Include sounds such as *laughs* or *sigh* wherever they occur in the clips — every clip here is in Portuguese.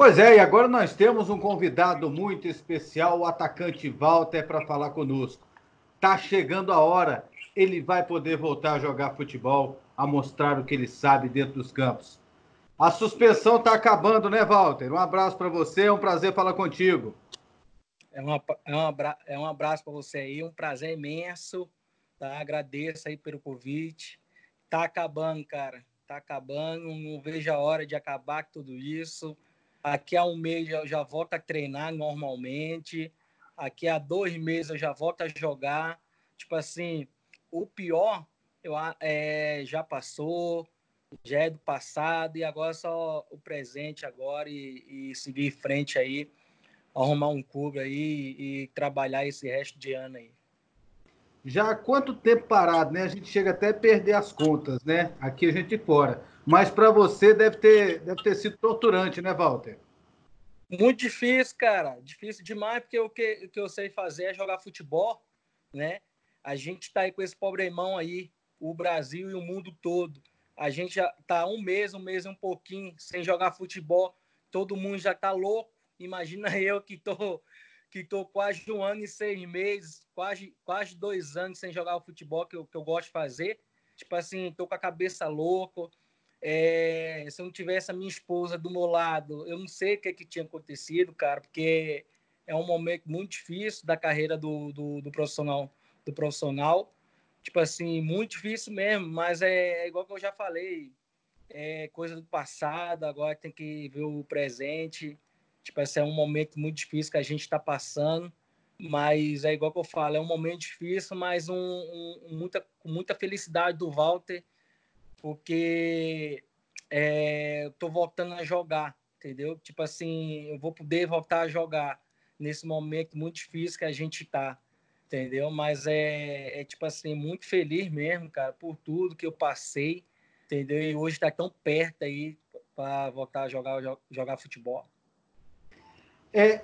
Pois é, e agora nós temos um convidado muito especial, o atacante Walter, para falar conosco. Tá chegando a hora, ele vai poder voltar a jogar futebol, a mostrar o que ele sabe dentro dos campos. A suspensão está acabando, né, Walter? Um abraço para você, é um prazer falar contigo. É, uma, é, um, é um abraço para você aí, um prazer imenso. Tá? Agradeço aí pelo convite. Tá acabando, cara. Tá acabando. Não vejo a hora de acabar com tudo isso. Aqui há um mês eu já volto a treinar normalmente. Aqui há dois meses eu já volto a jogar. Tipo assim, o pior eu, é, já passou, já é do passado e agora só o presente agora e, e seguir em frente aí, arrumar um clube aí e, trabalhar esse resto de ano aí. Já há quanto tempo parado, né? A gente chega até a perder as contas, né? Aqui a gente fora. Mas para você deve ter, deve ter sido torturante, né, Walter? Muito difícil, cara. Difícil demais, porque o que, o que eu sei fazer é jogar futebol, né? A gente está aí com esse problemão aí, o Brasil e o mundo todo. A gente já tá um mês, um mês um pouquinho sem jogar futebol. Todo mundo já tá louco. Imagina *laughs* eu que tô que tô quase um ano e seis meses, quase, quase dois anos sem jogar o futebol que eu, que eu gosto de fazer. Tipo assim, tô com a cabeça louca. É, se eu não tivesse a minha esposa do meu lado, eu não sei o que, que tinha acontecido, cara, porque é um momento muito difícil da carreira do, do, do profissional. Do profissional tipo assim, muito difícil mesmo, mas é, é igual que eu já falei, é coisa do passado, agora tem que ver o presente. Tipo assim, é um momento muito difícil que a gente está passando, mas é igual que eu falo, é um momento difícil, mas um, um muita, muita felicidade do Walter, porque é, eu tô voltando a jogar, entendeu? Tipo assim, eu vou poder voltar a jogar nesse momento muito difícil que a gente está entendeu? Mas é, é, tipo assim, muito feliz mesmo, cara, por tudo que eu passei, entendeu? E hoje está tão perto aí para voltar a jogar, jogar futebol. É,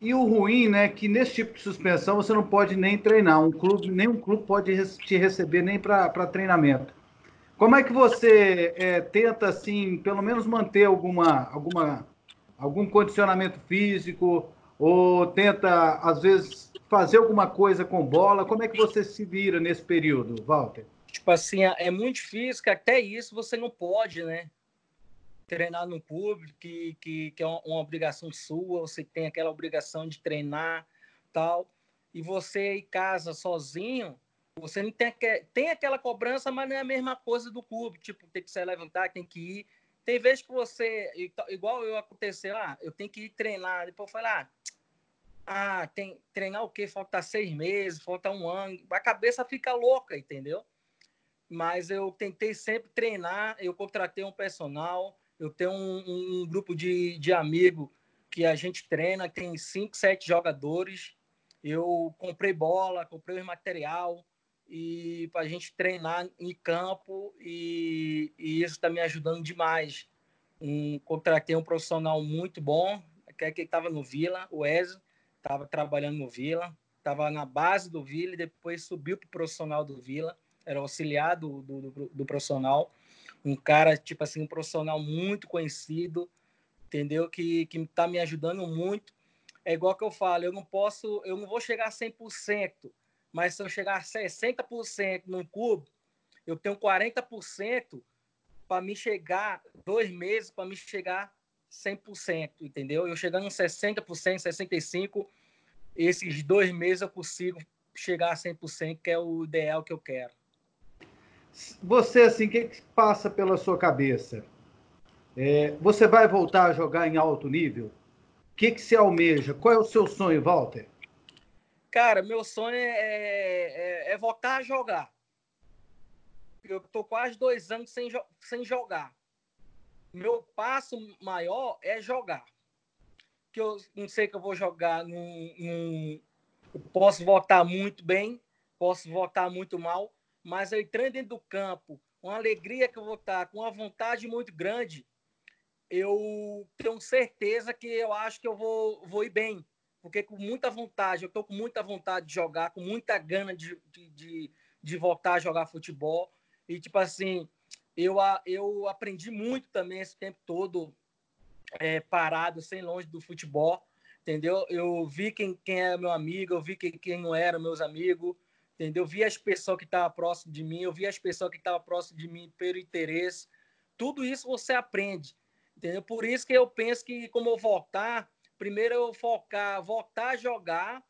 e o ruim, né, que nesse tipo de suspensão você não pode nem treinar, um clube, nenhum clube pode te receber nem para treinamento. Como é que você é, tenta, assim, pelo menos manter alguma, alguma, algum condicionamento físico, ou tenta, às vezes, fazer alguma coisa com bola? Como é que você se vira nesse período, Walter? Tipo assim, é muito difícil, que até isso você não pode, né? Treinar no público, que, que, que é uma, uma obrigação sua, você tem aquela obrigação de treinar, tal. E você em casa sozinho, você não tem, tem aquela cobrança, mas não é a mesma coisa do clube. Tipo, tem que se levantar, tem que ir. Tem vezes que você, igual eu aconteceu, ah, eu tenho que ir treinar. Depois eu falei, ah, ah, tem treinar o quê? Falta seis meses, falta um ano. A cabeça fica louca, entendeu? Mas eu tentei sempre treinar. Eu contratei um personal. Eu tenho um, um grupo de, de amigos que a gente treina. Tem cinco, sete jogadores. Eu comprei bola, comprei o material e para a gente treinar em campo e, e isso está me ajudando demais. Um, contratei um profissional muito bom, que é estava no Vila, o Wesley, estava trabalhando no Vila, estava na base do Vila e depois subiu para o profissional do Vila, era auxiliar do, do, do, do, profissional, um cara, tipo assim, um profissional muito conhecido, entendeu? Que, que tá me ajudando muito. É igual que eu falo, eu não posso, eu não vou chegar a 100%, mas se eu chegar a 60% num clube, eu tenho 40% para me chegar, dois meses para me chegar 100%, entendeu? Eu chegando em 60%, 65%, esses dois meses eu consigo chegar a 100%, que é o ideal que eu quero. Você, assim, o que, que passa pela sua cabeça? É, você vai voltar a jogar em alto nível? O que, que você almeja? Qual é o seu sonho, Walter? Cara, meu sonho é, é, é voltar a jogar. Eu tô quase dois anos sem, sem jogar meu passo maior é jogar. Que eu não sei que eu vou jogar num, num eu posso votar muito bem, posso votar muito mal, mas eu entrando dentro do campo, uma alegria que eu vou estar, com uma vontade muito grande, eu tenho certeza que eu acho que eu vou, vou ir bem. Porque com muita vontade, eu estou com muita vontade de jogar, com muita gana de, de, de, voltar a jogar futebol. E, tipo assim, eu, eu aprendi muito também esse tempo todo é, parado, sem longe do futebol, entendeu? Eu vi quem, quem era meu amigo, eu vi quem, quem não era meus amigos, entendeu? Eu vi as pessoas que estavam próximo de mim, eu vi as pessoas que estavam próximo de mim pelo interesse. Tudo isso você aprende, entendeu? Por isso que eu penso que, como eu voltar, primeiro eu focar, voltar a jogar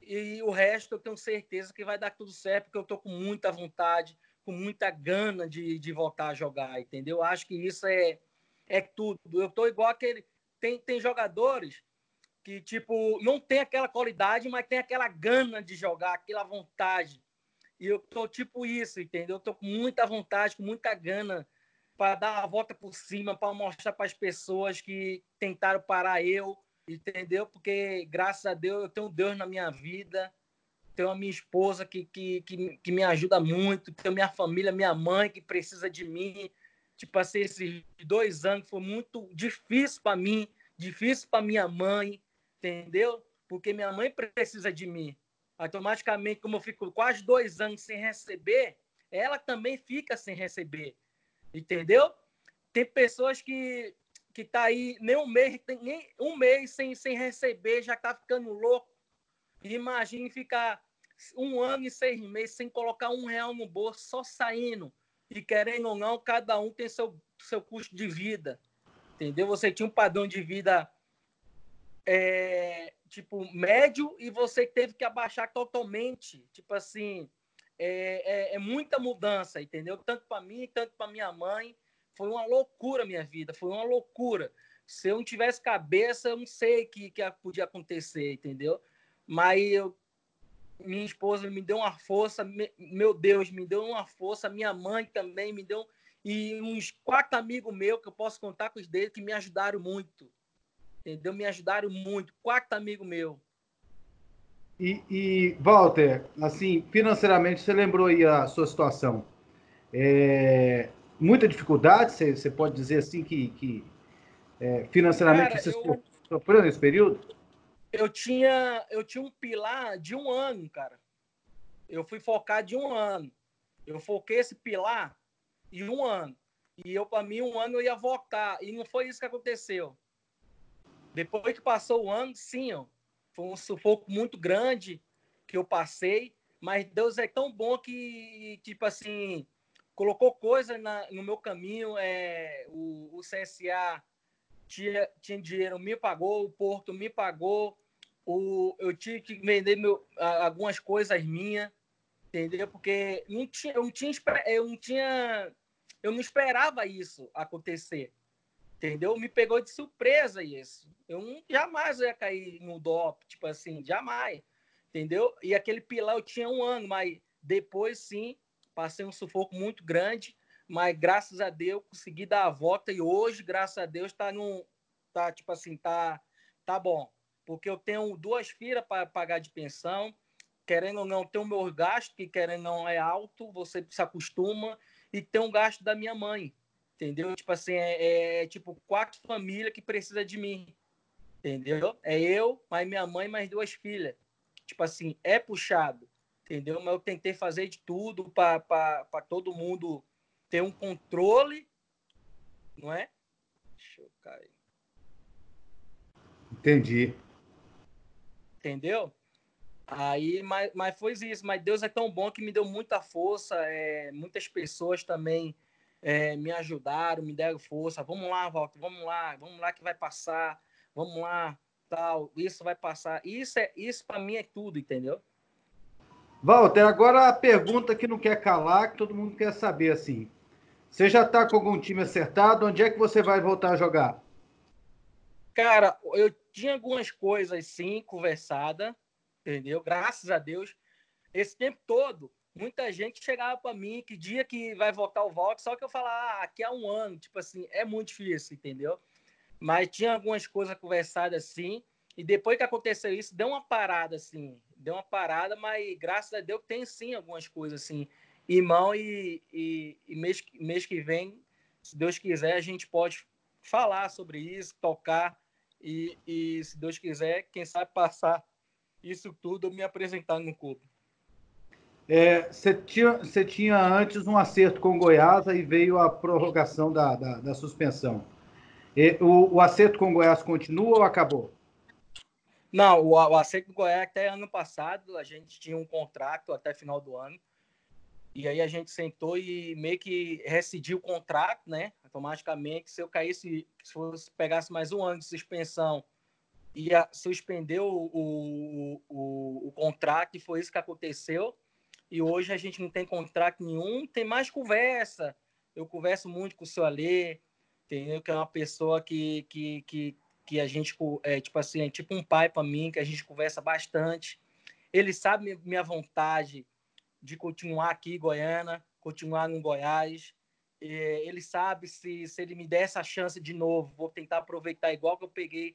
e o resto eu tenho certeza que vai dar tudo certo, porque eu estou com muita vontade, com muita gana de, de voltar a jogar, entendeu? Eu acho que isso é, é tudo. Eu estou igual aquele. Tem, tem jogadores que, tipo, não tem aquela qualidade, mas tem aquela gana de jogar, aquela vontade. E eu tô tipo isso, entendeu? Eu tô com muita vontade, com muita gana para dar a volta por cima, para mostrar para as pessoas que tentaram parar eu, entendeu? Porque, graças a Deus, eu tenho Deus na minha vida, tenho a minha esposa que, que, que, que me ajuda muito, tenho minha família, minha mãe que precisa de mim. Tipo assim, esses dois anos foi muito difícil para mim, difícil para minha mãe, entendeu? Porque minha mãe precisa de mim. Automaticamente, como eu fico quase dois anos sem receber, ela também fica sem receber, entendeu? Tem pessoas que que tá aí nem um mês, nem um mês sem, sem receber, já tá ficando louco. Imagine ficar um ano e seis meses sem colocar um real no bolso, só saindo. E querendo ou não, cada um tem seu, seu custo de vida. Entendeu? Você tinha um padrão de vida é, tipo, médio e você teve que abaixar totalmente. Tipo assim, é, é, é muita mudança, entendeu? Tanto para mim, tanto para minha mãe. Foi uma loucura minha vida, foi uma loucura. Se eu não tivesse cabeça, eu não sei o que, que podia acontecer, entendeu? Mas eu, minha esposa me deu uma força, meu Deus, me deu uma força, minha mãe também me deu, e uns quatro amigos meus que eu posso contar com os dedos que me ajudaram muito, entendeu? Me ajudaram muito, quatro amigos meus. E, e, Walter, assim, financeiramente, você lembrou aí a sua situação. É, muita dificuldade, você, você pode dizer assim que, que é, financeiramente Cara, você eu, sofreu nesse período? Eu tinha, eu tinha um pilar de um ano, cara. Eu fui focar de um ano. Eu foquei esse pilar em um ano. E eu, para mim, um ano eu ia voltar. E não foi isso que aconteceu. Depois que passou o ano, sim, ó, foi um sufoco muito grande que eu passei, mas Deus é tão bom que, tipo assim, colocou coisa na, no meu caminho. É, o, o CSA tinha, tinha dinheiro, me pagou, o Porto me pagou, o, eu tive que vender meu, algumas coisas minhas, entendeu? Porque não tinha, eu, não tinha, eu não tinha, eu não esperava isso acontecer. Entendeu? Me pegou de surpresa isso. Eu não, jamais ia cair no DOP, tipo assim, jamais. Entendeu? E aquele pilar eu tinha um ano, mas depois sim, passei um sufoco muito grande, mas graças a Deus consegui dar a volta e hoje, graças a Deus, tá num tá tipo assim, tá tá bom, porque eu tenho duas filhas para pagar de pensão, querendo ou não, tem o meu gasto que querendo ou não é alto, você se acostuma e tem um gasto da minha mãe entendeu? Tipo assim, é, é tipo quatro famílias que precisa de mim, entendeu? É eu, mais minha mãe, mais duas filhas. Tipo assim, é puxado, entendeu? Mas eu tentei fazer de tudo para todo mundo ter um controle, não é? Deixa eu cair. Entendi. Entendeu? Aí, mas, mas foi isso. Mas Deus é tão bom que me deu muita força. É, muitas pessoas também é, me ajudaram, me deram força. Vamos lá, Walter, vamos lá, vamos lá que vai passar, vamos lá, tal, isso vai passar. Isso é isso para mim é tudo, entendeu? Walter, agora a pergunta que não quer calar, que todo mundo quer saber assim. Você já está com algum time acertado? Onde é que você vai voltar a jogar? Cara, eu tinha algumas coisas sim conversada, entendeu? Graças a Deus. Esse tempo todo muita gente chegava para mim que dia que vai voltar o Volk, só que eu falava, ah, aqui há um ano, tipo assim, é muito difícil, entendeu? Mas tinha algumas coisas conversadas assim, e depois que aconteceu isso, deu uma parada assim, deu uma parada, mas graças a Deus tem sim algumas coisas assim, irmão, e, e, e mês, mês que vem, se Deus quiser, a gente pode falar sobre isso, tocar, e, e se Deus quiser, quem sabe passar isso tudo, me apresentar no clube. É, você, tinha, você tinha antes um acerto com Goiás e veio a prorrogação da, da, da, suspensão. E, o, o acerto com Goiás continua ou acabou? Não, o, o acerto com o Goiás até ano passado a gente tinha um contrato até final do ano. E aí a gente sentou e meio que rescindiu o contrato, né? Automaticamente, se eu caísse, se fosse, pegasse mais um ano de suspensão, ia suspender o, o, o, o contrato, e foi isso que aconteceu. E hoje a gente não tem contrato nenhum, tem mais conversa. Eu converso muito com o seu Alê, entendeu? Que é uma pessoa que, que, que, que a gente, é, tipo assim, é tipo um pai para mim, que a gente conversa bastante. Ele sabe minha vontade, de continuar aqui em Goiânia, continuar no Goiás. Ele sabe se, se ele me der essa chance de novo, vou tentar aproveitar igual que eu peguei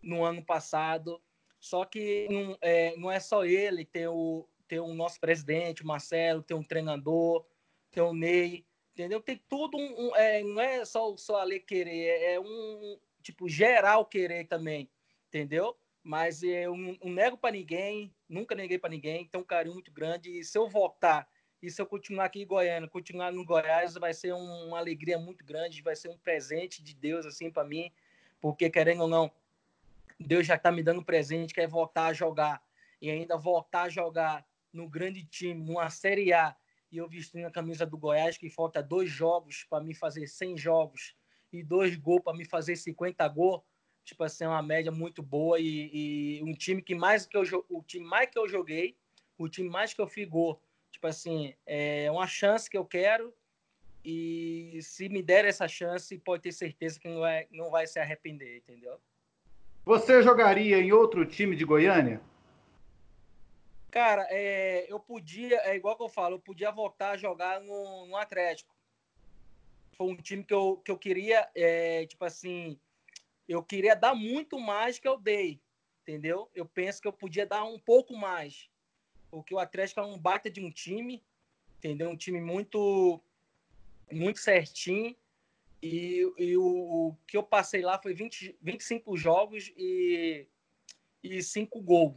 no ano passado. Só que não é, não é só ele, tem o, tem o nosso presidente, o Marcelo, tem um treinador, tem o Ney, entendeu? Tem tudo, um, um é, não é só, só a lei querer, é, é um, tipo, geral querer também, entendeu? mas eu não nego para ninguém, nunca neguei para ninguém, tem um carinho muito grande. E se eu voltar e se eu continuar aqui em Goiânia, continuar no Goiás, vai ser uma alegria muito grande, vai ser um presente de Deus assim para mim, porque querendo ou não, Deus já está me dando presente, quer voltar a jogar e ainda voltar a jogar no grande time, numa Série A, e eu vestindo a camisa do Goiás, que falta dois jogos para me fazer 100 jogos e dois gols para me fazer 50 gols tipo assim, uma média muito boa e, e, um time que mais que eu o time mais que eu joguei, o time mais que eu figou, tipo assim, é uma chance que eu quero e se me der essa chance, pode ter certeza que não vai, não vai se arrepender, entendeu? Você jogaria em outro time de Goiânia? Cara, é, eu podia, é igual que eu falo, eu podia voltar a jogar no, no Atlético. Foi um time que eu, que eu queria, é, tipo assim, eu queria dar muito mais que eu dei, entendeu? Eu penso que eu podia dar um pouco mais, porque o Atlético é um baita de um time, entendeu? Um time muito, muito certinho. E, e o, o, que eu passei lá foi 20, 25 jogos e, e 5 gols,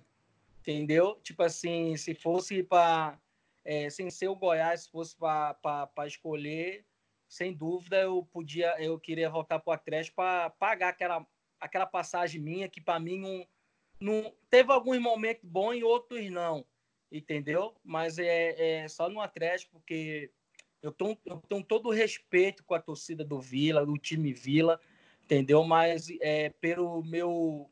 entendeu? Tipo assim, se fosse para. É, sem ser o Goiás, se fosse para escolher, sem dúvida eu podia, eu queria voltar para o Atlético para pagar aquela, aquela passagem minha que para mim não, não teve alguns momentos bons e outros não, entendeu? Mas é, é só no Atlético porque eu tenho, eu tenho todo o respeito com a torcida do Vila, do time Vila, entendeu? Mas é, pelo meu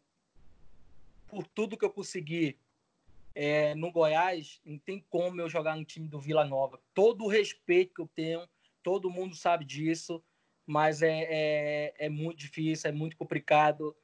por tudo que eu consegui é, no Goiás, não tem como eu jogar no time do Vila Nova. Todo o respeito que eu tenho todo mundo sabe disso, mas é, é, é muito difícil, é muito complicado.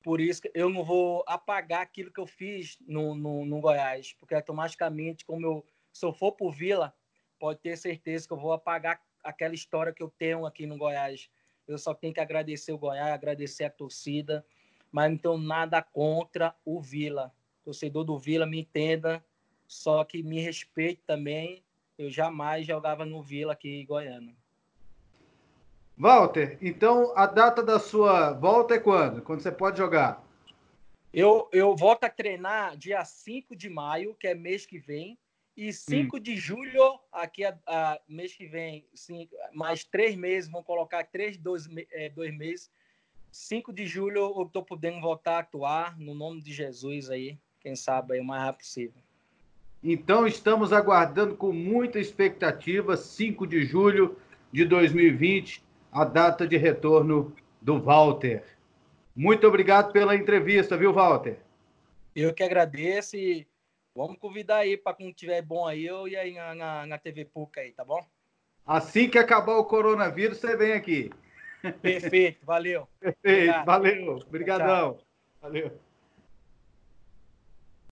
Por isso eu não vou apagar aquilo que eu fiz no, no, no Goiás, porque automaticamente, como eu, se eu for o Vila, pode ter certeza que eu vou apagar aquela história que eu tenho aqui no Goiás. Eu só tenho que agradecer o Goiás, agradecer a torcida, mas não tenho nada contra o Vila. torcedor do Vila me entenda, só que me respeite também eu jamais jogava no Vila aqui em Goiânia. Walter, então a data da sua volta é quando? Quando você pode jogar? Eu, eu volto a treinar dia 5 de maio, que é mês que vem, e 5 hum. de julho, aqui a, a, mês que vem, cinco, mais três meses, vão colocar três, dois, é, dois meses. 5 de julho eu estou podendo voltar a atuar, no nome de Jesus aí, quem sabe aí o mais rápido possível. Então, estamos aguardando com muita expectativa, 5 de julho de 2020, a data de retorno do Walter. Muito obrigado pela entrevista, viu, Walter? Eu que agradeço e vamos convidar aí para quando tiver bom aí, eu e aí na, na, na TV PUC aí, tá bom? Assim que acabar o coronavírus, você vem aqui. Perfeito, valeu. *laughs* Perfeito, Obrigado. valeu. Obrigadão. Valeu.